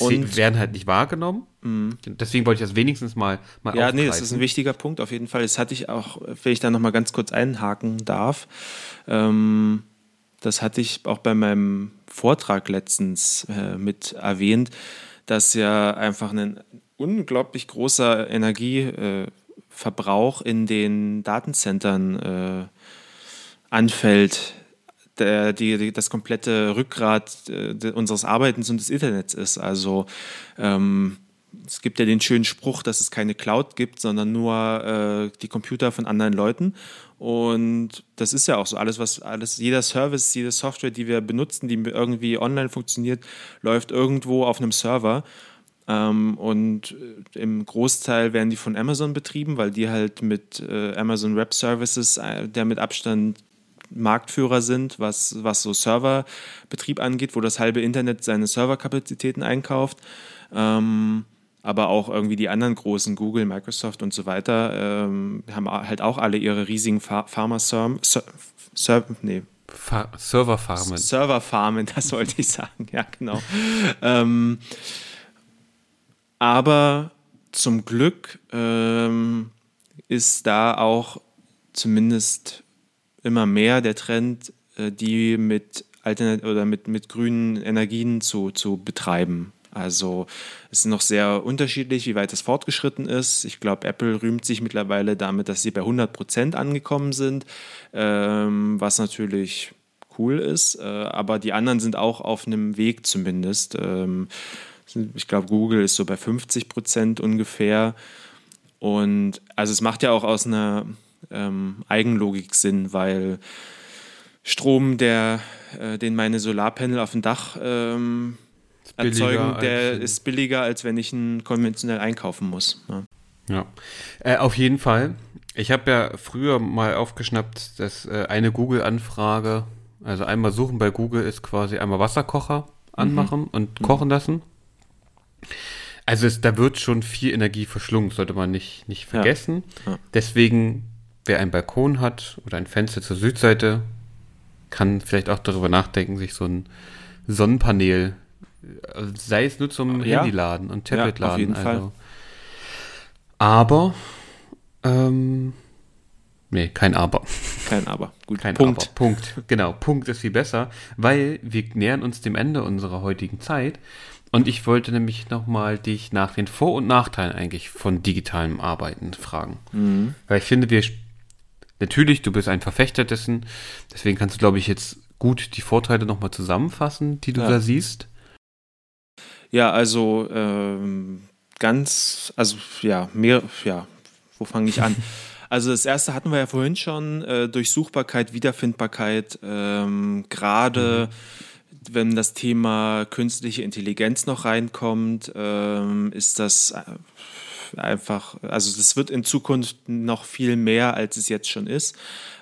Und- Mhm.
werden halt nicht wahrgenommen. Deswegen wollte ich das wenigstens mal, mal
Ja, nee, das
aufgreifen.
ist ein wichtiger Punkt auf jeden Fall. Das hatte ich auch, wenn ich da nochmal ganz kurz einhaken darf. Ähm, das hatte ich auch bei meinem Vortrag letztens äh, mit erwähnt, dass ja einfach ein unglaublich großer Energieverbrauch äh, in den Datencentern äh, anfällt, der, die, die, das komplette Rückgrat äh, unseres Arbeitens und des Internets ist. Also ähm, es gibt ja den schönen Spruch, dass es keine Cloud gibt, sondern nur äh, die Computer von anderen Leuten. Und das ist ja auch so. Alles, was alles, jeder Service, jede Software, die wir benutzen, die irgendwie online funktioniert, läuft irgendwo auf einem Server. Ähm, und äh, im Großteil werden die von Amazon betrieben, weil die halt mit äh, Amazon Web Services, äh, der mit Abstand Marktführer sind, was, was so Serverbetrieb angeht, wo das halbe Internet seine Serverkapazitäten einkauft. Ähm, aber auch irgendwie die anderen großen, Google, Microsoft und so weiter, ähm, haben halt auch alle ihre riesigen Pha Pharma-Server, Ser nee,
Fa Serverfarmen.
Serverfarmen, das wollte ich sagen, ja, genau. ähm, aber zum Glück ähm, ist da auch zumindest immer mehr der Trend, äh, die mit Alternat oder mit, mit grünen Energien zu, zu betreiben. Also es ist noch sehr unterschiedlich, wie weit das fortgeschritten ist. Ich glaube, Apple rühmt sich mittlerweile damit, dass sie bei 100 Prozent angekommen sind, ähm, was natürlich cool ist. Äh, aber die anderen sind auch auf einem Weg zumindest. Ähm, ich glaube, Google ist so bei 50 Prozent ungefähr. Und also es macht ja auch aus einer ähm, Eigenlogik Sinn, weil Strom, der, äh, den meine Solarpanel auf dem Dach ähm, erzeugen, der ist billiger, als wenn ich ihn konventionell einkaufen muss. Ja.
Ja, äh, auf jeden Fall. Ich habe ja früher mal aufgeschnappt, dass äh, eine Google-Anfrage, also einmal suchen bei Google ist quasi einmal Wasserkocher anmachen mhm. und kochen lassen. Also es, da wird schon viel Energie verschlungen, sollte man nicht, nicht vergessen. Ja. Ja. Deswegen, wer einen Balkon hat oder ein Fenster zur Südseite, kann vielleicht auch darüber nachdenken, sich so ein Sonnenpanel, äh, sei es nur zum ja. Handyladen und Tabletladen. Ja, auf jeden also. Fall. Aber, ähm, nee, kein Aber.
Kein Aber.
Gut, kein Punkt. Aber. Punkt. Genau, Punkt ist viel besser, weil wir nähern uns dem Ende unserer heutigen Zeit. Und ich wollte nämlich nochmal dich nach den Vor- und Nachteilen eigentlich von digitalem Arbeiten fragen. Mhm. Weil ich finde, wir, natürlich, du bist ein Verfechter dessen, deswegen kannst du, glaube ich, jetzt gut die Vorteile nochmal zusammenfassen, die du ja. da siehst.
Ja, also ähm, ganz, also ja, mehr, ja, wo fange ich an? [LAUGHS] Also das erste hatten wir ja vorhin schon, äh, Durchsuchbarkeit, Wiederfindbarkeit, ähm, gerade mhm wenn das Thema künstliche Intelligenz noch reinkommt, ähm, ist das äh, einfach, also das wird in Zukunft noch viel mehr, als es jetzt schon ist,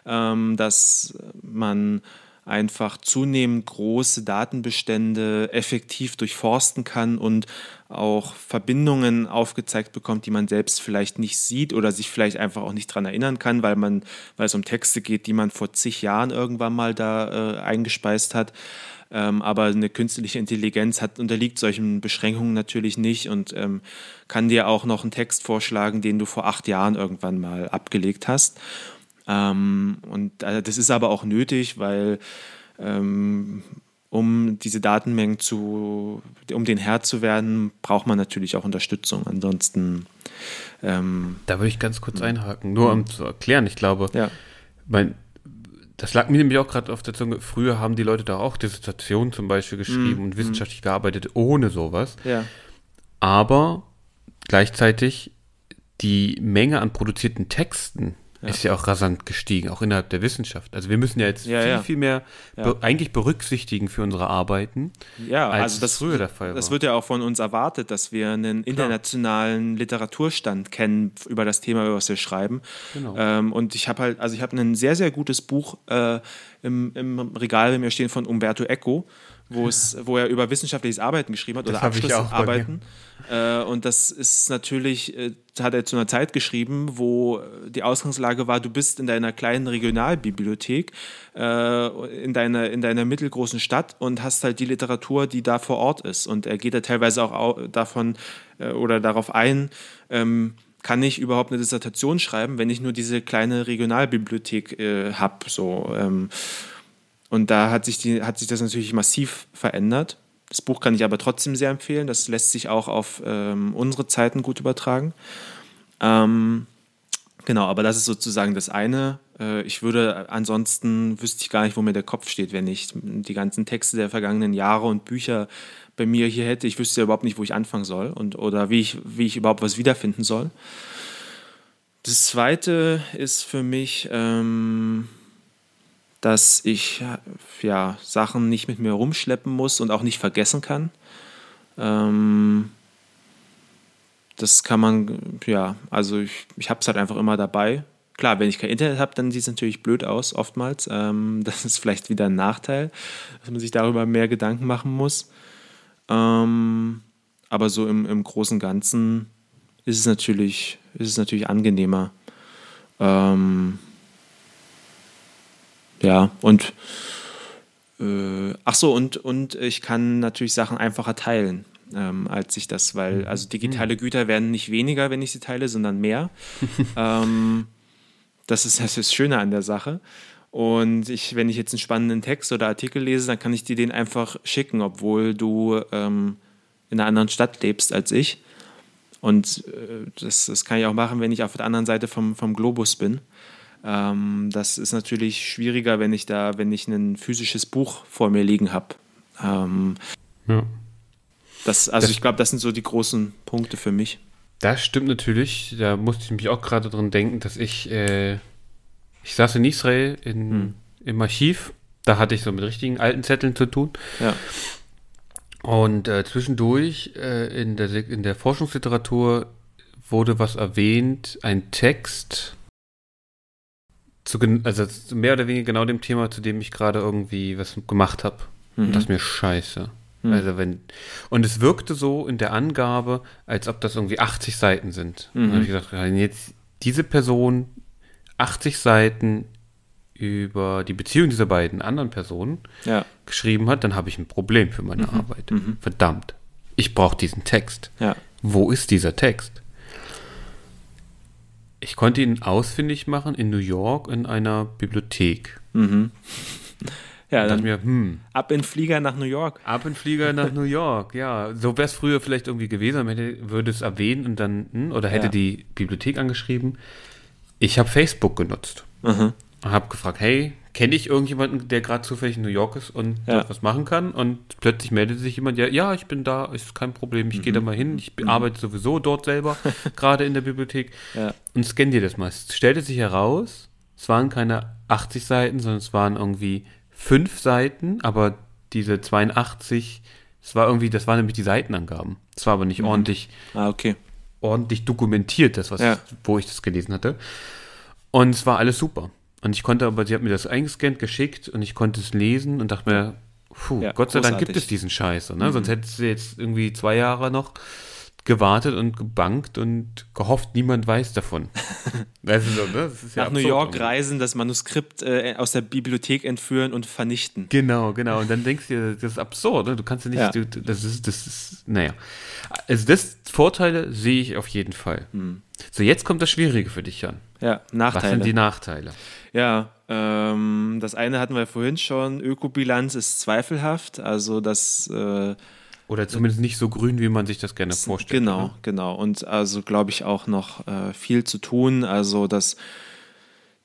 ähm, dass man einfach zunehmend große Datenbestände effektiv durchforsten kann und auch Verbindungen aufgezeigt bekommt, die man selbst vielleicht nicht sieht oder sich vielleicht einfach auch nicht daran erinnern kann, weil man, weil es um Texte geht, die man vor zig Jahren irgendwann mal da äh, eingespeist hat. Ähm, aber eine künstliche Intelligenz hat, unterliegt solchen Beschränkungen natürlich nicht und ähm, kann dir auch noch einen Text vorschlagen, den du vor acht Jahren irgendwann mal abgelegt hast. Ähm, und äh, das ist aber auch nötig, weil ähm, um diese Datenmengen zu, um den Herr zu werden, braucht man natürlich auch Unterstützung. Ansonsten.
Ähm, da würde ich ganz kurz einhaken, nur um zu erklären. Ich glaube, ja. mein, das lag mir nämlich auch gerade auf der Zunge. Früher haben die Leute da auch Dissertationen zum Beispiel geschrieben mm, und wissenschaftlich mm. gearbeitet ohne sowas. Ja. Aber gleichzeitig die Menge an produzierten Texten ja. ist ja auch rasant gestiegen, auch innerhalb der Wissenschaft. Also wir müssen ja jetzt ja, viel, ja. viel mehr be eigentlich berücksichtigen für unsere Arbeiten,
ja, als also das, früher der Fall war. Das wird ja auch von uns erwartet, dass wir einen internationalen. Literaturstand kennen über das Thema, über was wir schreiben. Genau. Ähm, und ich habe halt, also ich habe ein sehr, sehr gutes Buch äh, im, im Regal bei mir stehen von Umberto Eco wo, es, wo er über wissenschaftliches Arbeiten geschrieben hat oder Abschlussarbeiten. Äh, und das ist natürlich, äh, hat er zu einer Zeit geschrieben, wo die Ausgangslage war, du bist in deiner kleinen Regionalbibliothek, äh, in, deiner, in deiner mittelgroßen Stadt und hast halt die Literatur, die da vor Ort ist. Und er geht da teilweise auch davon äh, oder darauf ein, ähm, kann ich überhaupt eine Dissertation schreiben, wenn ich nur diese kleine Regionalbibliothek äh, habe. So, ähm, und da hat sich, die, hat sich das natürlich massiv verändert. Das Buch kann ich aber trotzdem sehr empfehlen. Das lässt sich auch auf ähm, unsere Zeiten gut übertragen. Ähm, genau, aber das ist sozusagen das eine. Äh, ich würde ansonsten wüsste ich gar nicht, wo mir der Kopf steht, wenn ich die ganzen Texte der vergangenen Jahre und Bücher bei mir hier hätte. Ich wüsste ja überhaupt nicht, wo ich anfangen soll und oder wie ich, wie ich überhaupt was wiederfinden soll. Das zweite ist für mich ähm, dass ich ja, Sachen nicht mit mir rumschleppen muss und auch nicht vergessen kann. Ähm, das kann man, ja, also ich, ich habe es halt einfach immer dabei. Klar, wenn ich kein Internet habe, dann sieht es natürlich blöd aus, oftmals. Ähm, [LAUGHS] das ist vielleicht wieder ein Nachteil, dass man sich darüber mehr Gedanken machen muss. Ähm, aber so im, im Großen Ganzen ist es natürlich, ist es natürlich angenehmer. Ähm, ja, und äh, ach so, und, und ich kann natürlich Sachen einfacher teilen, ähm, als ich das, weil, mhm. also digitale. Güter werden nicht weniger, wenn ich sie teile, sondern mehr. [LAUGHS] ähm, das ist das, ist Schöne an der Sache. Und ich, wenn ich jetzt einen spannenden Text oder Artikel lese, dann kann ich dir den einfach schicken, obwohl du ähm, in einer anderen Stadt lebst als ich. Und äh, das, das kann ich auch machen, wenn ich auf der anderen Seite vom, vom Globus bin. Ähm, das ist natürlich schwieriger, wenn ich da, wenn ich ein physisches Buch vor mir liegen habe. Ähm, ja. Das, also das, ich glaube, das sind so die großen Punkte für mich.
Das stimmt natürlich. Da musste ich mich auch gerade dran denken, dass ich, äh, ich saß in Israel in, hm. im Archiv. Da hatte ich so mit richtigen alten Zetteln zu tun. Ja. Und äh, zwischendurch äh, in, der, in der Forschungsliteratur wurde was erwähnt, ein Text zu, also zu mehr oder weniger genau dem Thema, zu dem ich gerade irgendwie was gemacht habe. Und das ist mir scheiße.
Mhm.
Also wenn, und es wirkte so in der Angabe, als ob das irgendwie 80 Seiten sind. Und dann habe ich gedacht, wenn jetzt diese Person 80 Seiten über die Beziehung dieser beiden anderen Personen
Ja,
geschrieben hat, dann habe ich ein Problem für meine Arbeit. Verdammt. Ich brauche diesen Text.
ja.
Wo ist dieser Text? Ich konnte ihn ausfindig machen in New York in einer Bibliothek.
Mhm. Ja, dann
mir, hm,
ab in Flieger nach New York.
ab in Flieger nach New York, ja. So wäre es früher vielleicht irgendwie gewesen, man hätte, würde es erwähnen und dann, hm, oder hätte
Ja.
die Bibliothek angeschrieben. Ich habe Facebook genutzt.
Mhm.
Und habe gefragt, hey, kenne ich irgendjemanden, der gerade zufällig in New York ist und
Ja.
was machen kann? Und plötzlich meldet sich jemand, ja, ja, ich bin da, ist kein Problem, ich gehe da mal hin, ich arbeite sowieso dort selber, [LAUGHS] gerade in der Bibliothek.
Ja.
Und scann dir das mal. Es stellte sich heraus, es waren keine 80 Seiten, sondern es waren irgendwie fünf Seiten, aber diese 82, es war irgendwie, das waren nämlich die Seitenangaben. Es war aber nicht ordentlich
Ah, okay.
ordentlich dokumentiert, das, was
Ja.
wo ich das gelesen hatte. Und es war alles super. Und ich konnte aber, sie hat mir das eingescannt, geschickt und ich konnte es lesen und dachte mir, puh,
Ja,
Gott sei Dank gibt es diesen Scheiß. Ne? Sonst hättest du jetzt irgendwie zwei Jahre noch gewartet und gebankt und gehofft, niemand weiß davon. [LAUGHS] das ist, so, ne? das ist ja
Nach New York
irgendwie.
reisen, das Manuskript äh, aus der Bibliothek entführen und vernichten.
Genau, genau. Und dann denkst du dir, das ist absurd, ne? Du kannst ja nicht,
Ja.
Du, das ist, das ist, naja. Also das Vorteile sehe ich auf jeden Fall. So, jetzt kommt das Schwierige für dich, Jan.
Ja,
Was
Nachteile.
sind die Nachteile?
Ja, ähm, das eine hatten wir vorhin schon. Ökobilanz ist zweifelhaft. Also das äh,
Oder zumindest nicht so grün, wie man sich das gerne vorstellt.
Genau,
Ne?
genau. Und also glaube ich auch noch äh, viel zu tun. Also das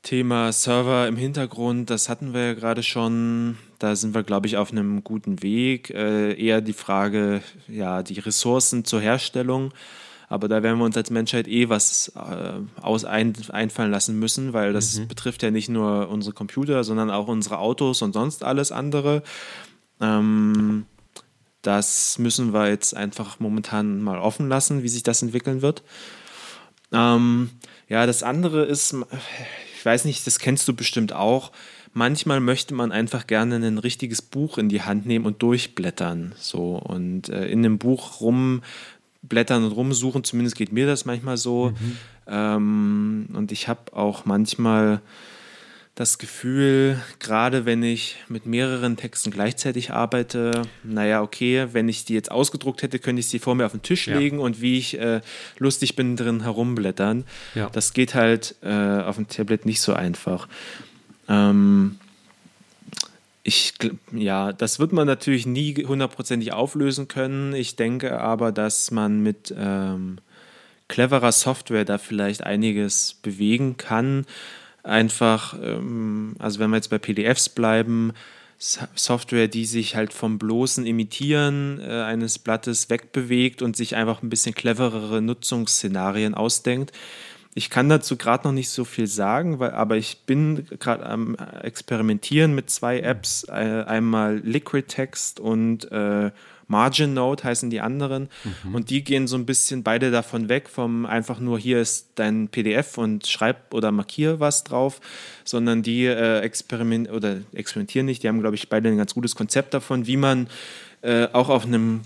Thema Server im Hintergrund, das hatten wir ja gerade schon. Da sind wir, glaube ich, auf einem guten Weg. Äh, eher die Frage, ja, die Ressourcen zur Herstellung. Aber da werden wir uns als Menschheit eh was äh, aus ein, einfallen lassen müssen, weil das betrifft ja nicht nur unsere Computer, sondern auch unsere Autos und sonst alles andere. Ähm, das müssen wir jetzt einfach momentan mal offen lassen, wie sich das entwickeln wird. Ähm, ja, das andere ist, ich weiß nicht, das kennst du bestimmt auch. Manchmal möchte man einfach gerne ein richtiges Buch in die Hand nehmen und durchblättern. So und äh, in dem Buch rumblättern und rumsuchen, zumindest geht mir das manchmal so. Ähm, und ich habe auch manchmal das Gefühl, gerade wenn ich mit mehreren Texten gleichzeitig arbeite, naja, okay, wenn ich die jetzt ausgedruckt hätte, könnte ich sie vor mir auf den Tisch
Ja.
legen und wie ich äh, lustig bin, drin herumblättern.
Ja.
Das geht halt äh, auf dem Tablet nicht so einfach. Ähm, ich, ja, das wird man natürlich nie hundertprozentig auflösen können. Ich denke aber, dass man mit ähm, cleverer Software da vielleicht einiges bewegen kann. Einfach, ähm, also wenn wir jetzt bei PDFs bleiben, Software, die sich halt vom bloßen Imitieren äh, eines Blattes wegbewegt und sich einfach ein bisschen cleverere Nutzungsszenarien ausdenkt. Ich kann dazu gerade noch nicht so viel sagen, weil, aber ich bin gerade am Experimentieren mit zwei Apps. Äh, einmal Liquid Text und äh, Margin Note heißen die anderen. Und die gehen so ein bisschen beide davon weg, vom einfach nur hier ist dein PDF und schreib oder markier was drauf, sondern die äh, experiment oder experimentieren nicht. Die haben, glaube ich, beide ein ganz gutes Konzept davon, wie man äh, auch auf einem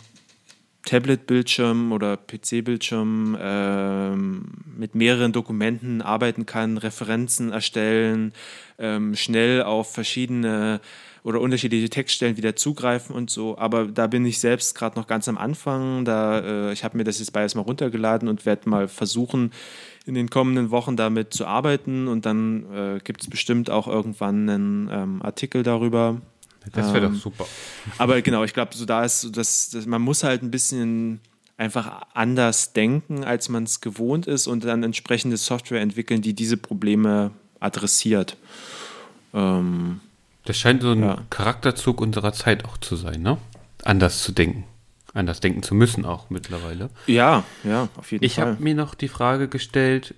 Tablet-Bildschirm oder PC-Bildschirm ähm, mit mehreren Dokumenten arbeiten kann, Referenzen erstellen, ähm, schnell auf verschiedene oder unterschiedliche Textstellen wieder zugreifen und so. Aber da bin ich selbst gerade noch ganz am Anfang. Da, äh, ich habe mir das jetzt beides mal runtergeladen und werde mal versuchen, in den kommenden Wochen damit zu arbeiten. Und dann äh, gibt es bestimmt auch irgendwann einen ähm, Artikel darüber.
Das wäre
Ähm,
doch super.
aber genau, ich glaube, so da ist das, das, man muss halt ein bisschen einfach anders denken, als man es gewohnt ist und dann entsprechende Software entwickeln, die diese Probleme adressiert. Ähm,
Das scheint so ein
Ja.
Charakterzug unserer Zeit auch zu sein, ne? Anders zu denken. Anders denken zu müssen auch mittlerweile.
ja, ja, auf jeden
Ich
Fall.
habe mir noch die Frage gestellt,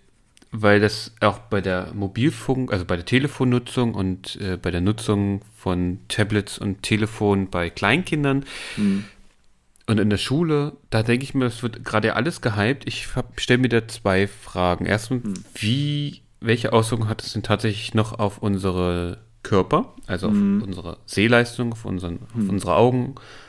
weil das auch bei der Mobilfunk, also bei der Telefonnutzung und äh, bei der Nutzung von Tablets und Telefon bei Kleinkindern Und in der Schule, da denke ich mir, es wird gerade alles gehypt. Ich stelle mir da zwei Fragen. Erstens, hm. wie, welche Auswirkungen hat es denn tatsächlich noch auf unsere Körper, also auf hm. unsere Sehleistung, auf, unseren, auf unsere Augen, auf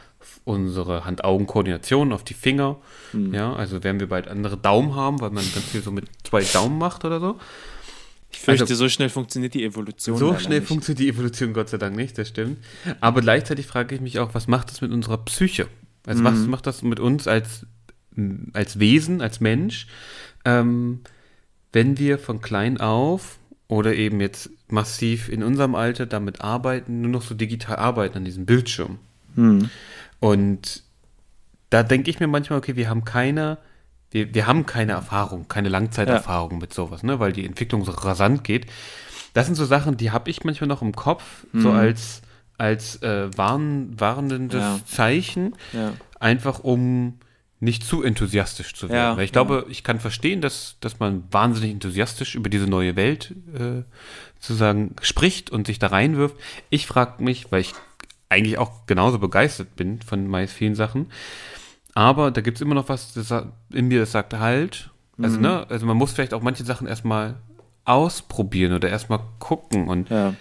unsere Hand-Augen-Koordination, auf die Finger. Hm. Ja, also werden wir bald andere Daumen haben, weil man ganz viel so mit zwei Daumen macht oder so.
Ich fürchte, also, so schnell funktioniert die Evolution.
So schnell nicht. funktioniert die Evolution Gott sei Dank nicht, das stimmt. Aber gleichzeitig frage ich mich auch, was macht das mit unserer Psyche? Also mhm. was macht das mit uns als, als Wesen, als Mensch, ähm, wenn wir von klein auf oder eben jetzt massiv in unserem Alter damit arbeiten, nur noch so digital arbeiten an diesem Bildschirm. Mhm. Und da denke ich mir manchmal, okay, wir haben keine, wir, wir haben keine Erfahrung, keine Langzeiterfahrung ja. mit sowas, ne, weil die Entwicklung so rasant geht. Das sind so Sachen, die habe ich manchmal noch im Kopf, mhm. so als als äh, warn, warnendes ja. Zeichen, ja. einfach um nicht zu enthusiastisch zu werden. Weil ich glaube, ich kann verstehen, dass, dass man wahnsinnig enthusiastisch über diese neue Welt äh, sozusagen spricht und sich da reinwirft. Ich frage mich, weil ich eigentlich auch genauso begeistert bin von meist vielen Sachen, aber da gibt es immer noch was das in mir, das sagt halt. Also, mhm. ne, also man muss vielleicht auch manche Sachen erstmal ausprobieren oder erstmal gucken und ja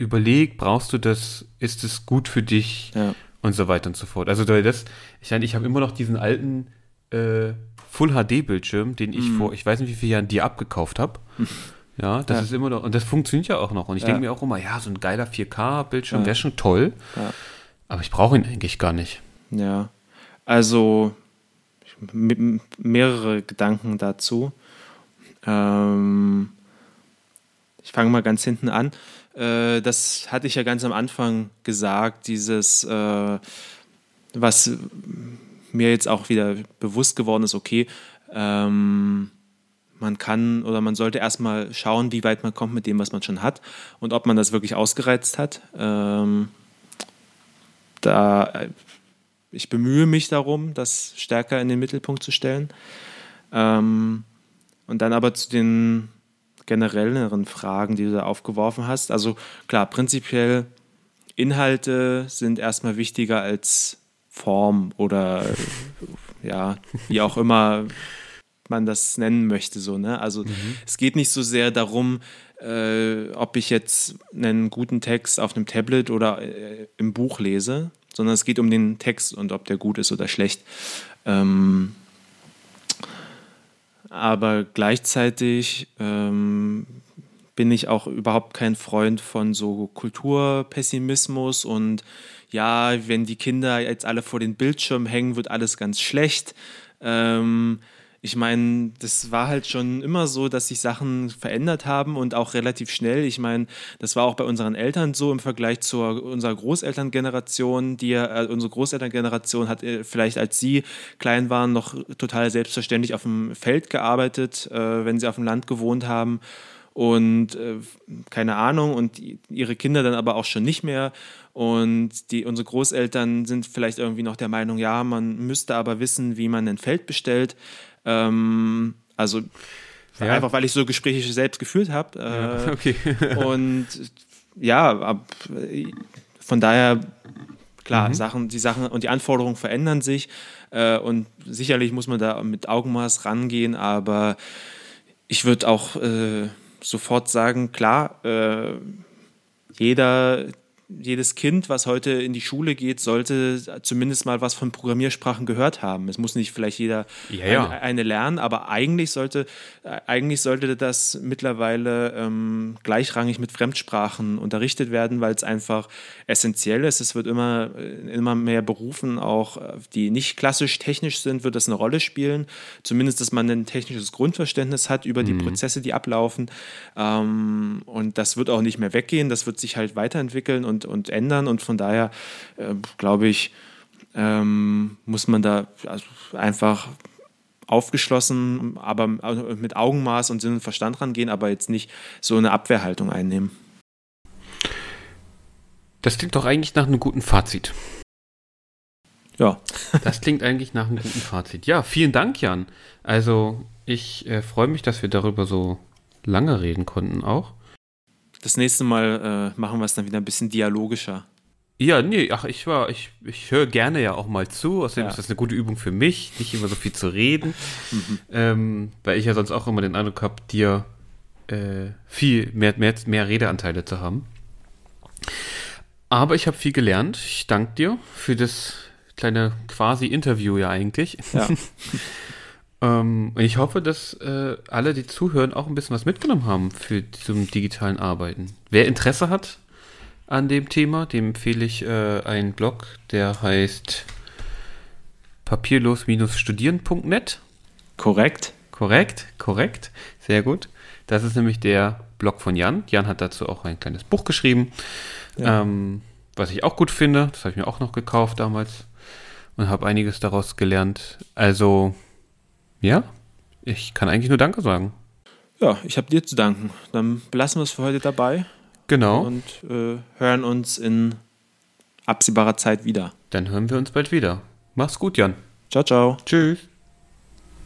überleg, brauchst du das, ist es gut für dich ja. und so weiter und so fort. Also das, ich meine, ich habe immer noch diesen alten äh, Full HD Bildschirm, den ich mm. vor, ich weiß nicht wie viele Jahren dir abgekauft habe. [LAUGHS] Ja, das ja. ist immer noch, und das funktioniert ja auch noch. Und ich ja. denke mir auch immer, ja, so ein geiler 4K-Bildschirm wäre schon toll. Aber ich brauche ihn eigentlich gar nicht.
Ja, also mehrere Gedanken dazu. Ähm, ich fange mal ganz hinten an. Äh, das hatte ich ja ganz am Anfang gesagt, dieses, äh, was mir jetzt auch wieder bewusst geworden ist, okay, ähm, man kann oder man sollte erstmal schauen, wie weit man kommt mit dem, was man schon hat und ob man das wirklich ausgereizt hat. Ähm, da ich bemühe mich darum, das stärker in den Mittelpunkt zu stellen. Ähm, und dann aber zu den generelleren Fragen, die du da aufgeworfen hast. Also klar, prinzipiell Inhalte sind erstmal wichtiger als Form oder ja, wie auch immer man das nennen möchte. So, ne? Also mhm. es geht nicht so sehr darum, äh, ob ich jetzt einen guten Text auf einem Tablet oder äh, im Buch lese, sondern es geht um den Text und ob der gut ist oder schlecht. Ähm, aber gleichzeitig ähm, bin ich auch überhaupt kein Freund von so Kulturpessimismus und ja, wenn die Kinder jetzt alle vor den Bildschirm hängen, wird alles ganz schlecht. Ähm, ich meine, das war halt schon immer so, dass sich Sachen verändert haben und auch relativ schnell. Ich meine, das war auch bei unseren Eltern so im Vergleich zu unserer Großelterngeneration. Die, äh, unsere Großelterngeneration hat äh, vielleicht, als sie klein waren, noch total selbstverständlich auf dem Feld gearbeitet, äh, wenn sie auf dem Land gewohnt haben und äh, keine Ahnung und ihre Kinder dann aber auch schon nicht mehr und die, unsere Großeltern sind vielleicht irgendwie noch der Meinung, ja, man müsste aber wissen, wie man ein Feld bestellt. Ähm, also ja. einfach, weil ich so Gespräche selbst geführt habe. Äh, ja, [LAUGHS] okay. und ja, ab, von daher, klar, mhm. Sachen, die Sachen und die Anforderungen verändern sich. Äh, und sicherlich muss man da mit Augenmaß rangehen, aber ich würde auch äh, sofort sagen, klar, äh, jeder, jedes Kind, was heute in die Schule geht, sollte zumindest mal was von Programmiersprachen gehört haben. Es muss nicht vielleicht jeder ja, ja. Eine, eine, lernen, aber eigentlich sollte, eigentlich sollte das mittlerweile ähm, gleichrangig mit Fremdsprachen unterrichtet werden, weil es einfach essentiell ist. Es wird immer, äh, immer mehr Berufen, auch die nicht klassisch technisch sind, wird das eine Rolle spielen. Zumindest, dass man ein technisches Grundverständnis hat über die mhm. Prozesse, die ablaufen. Ähm, und das wird auch nicht mehr weggehen. Das wird sich halt weiterentwickeln und und, und ändern. Und von daher äh, glaube ich, ähm, muss man da also einfach aufgeschlossen, aber mit Augenmaß und Sinn und Verstand rangehen, aber jetzt nicht so eine Abwehrhaltung einnehmen.
Das klingt doch eigentlich nach einem guten Fazit.
Ja. [LAUGHS]
das klingt eigentlich nach einem guten Fazit. Ja, vielen Dank, Jan. Also, ich äh, freue mich, dass wir darüber so lange reden konnten auch.
Das nächste Mal äh, machen wir es dann wieder ein bisschen dialogischer.
Ja, nee, ach, ich war, ich, ich höre gerne ja auch mal zu. Außerdem
Ja.
ist das eine gute Übung für mich, nicht immer so viel zu reden. Ähm, weil ich ja sonst auch immer den Eindruck habe, dir äh, viel mehr, mehr, mehr Redeanteile zu haben. Aber ich habe viel gelernt. Ich danke dir für das kleine quasi Interview ja eigentlich.
Ja. [LAUGHS]
Ähm, ich hoffe, dass äh, alle, die zuhören, auch ein bisschen was mitgenommen haben für zum digitalen Arbeiten. Wer Interesse hat an dem Thema, dem empfehle ich äh, einen Blog, der heißt papierlos-studieren.net.
Korrekt.
Korrekt, korrekt, sehr gut. Das ist nämlich der Blog von Jan. Jan hat dazu auch ein kleines Buch geschrieben,
Ja.
ähm, was ich auch gut finde. Das habe ich mir auch noch gekauft damals und habe einiges daraus gelernt. Also, ja, ich kann eigentlich nur Danke sagen.
Ja, ich habe dir zu danken. Dann belassen wir es für heute dabei
Genau,
und äh, hören uns in absehbarer Zeit wieder.
dann hören wir uns bald wieder. Mach's gut, Jan.
Ciao, ciao.
Tschüss.